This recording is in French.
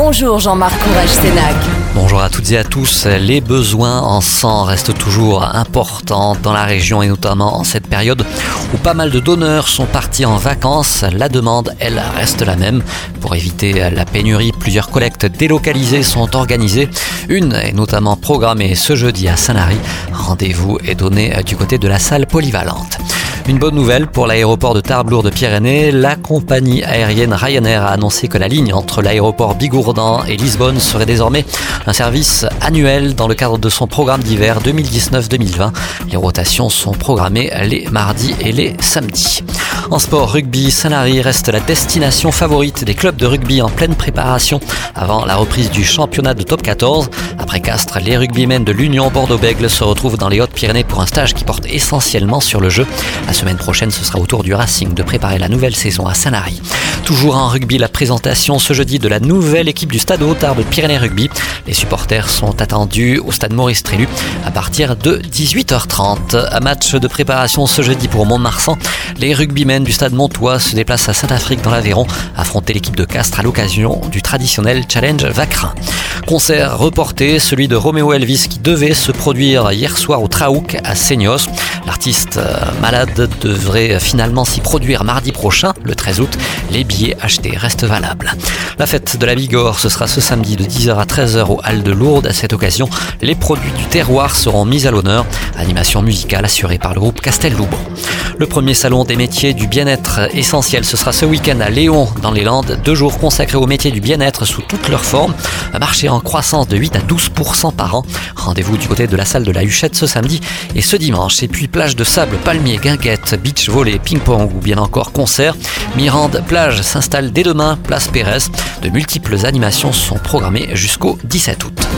Bonjour Jean-Marc Courage. Bonjour à toutes et à tous. Les besoins en sang restent toujours importants dans la région et notamment en cette période où pas mal de donneurs sont partis en vacances. La demande, elle, reste la même. Pour éviter la pénurie, plusieurs collectes délocalisées sont organisées. Une est notamment programmée ce jeudi à Saint-Lary. Rendez-vous est donné du côté de la salle polyvalente. Une bonne nouvelle pour l'aéroport de Tarbes-Lourdes-Pyrénées. La compagnie aérienne Ryanair a annoncé que la ligne entre l'aéroport Bigourdan et Lisbonne serait désormais un service annuel dans le cadre de son programme d'hiver 2019-2020. Les rotations sont programmées les mardis et les samedis. En sport, rugby, Saint-Lary reste la destination favorite des clubs de rugby en pleine préparation avant la reprise du championnat de top 14. Après Castres, les rugbymen de l'Union Bordeaux-Bègle se retrouvent dans les Hautes-Pyrénées pour un stage qui porte essentiellement sur le jeu. La semaine prochaine, ce sera au tour du Racing de préparer la nouvelle saison à Saint-Lary. Toujours en rugby, la présentation ce jeudi de la nouvelle équipe du Stade Hautard de Pyrénées Rugby. Les supporters sont attendus au Stade Maurice Trélu à partir de 18h30. Un match de préparation ce jeudi pour Mont-de-Marsan. Les rugbymen du Stade Montois se déplacent à Saint-Afrique dans l'Aveyron affronter l'équipe de Castres à l'occasion du traditionnel challenge Vacrin. Concert reporté, celui de Roméo Elvis qui devait se produire hier soir au Traouk à Seignos. L'artiste euh, malade devrait finalement s'y produire mardi prochain, le 13 août. Les achetés restent valables. La fête de la Bigorre, ce sera ce samedi de 10h à 13h au Hall de Lourdes. À cette occasion, les produits du terroir seront mis à l'honneur. Animation musicale assurée par le groupe Castel-Loubon. Le premier salon des métiers du bien-être essentiel, ce sera ce week-end à Léon, dans les Landes. Deux jours consacrés aux métiers du bien-être sous toutes leurs formes. Un marché en croissance de 8 à 12% par an. Rendez-vous du côté de la salle de la Huchette ce samedi et ce dimanche. Et puis plage de sable, palmier, guinguette, beach volley, ping-pong ou bien encore concert. Mirande Plage s'installe dès demain, place Pérez. De multiples animations sont programmées jusqu'au 17 août.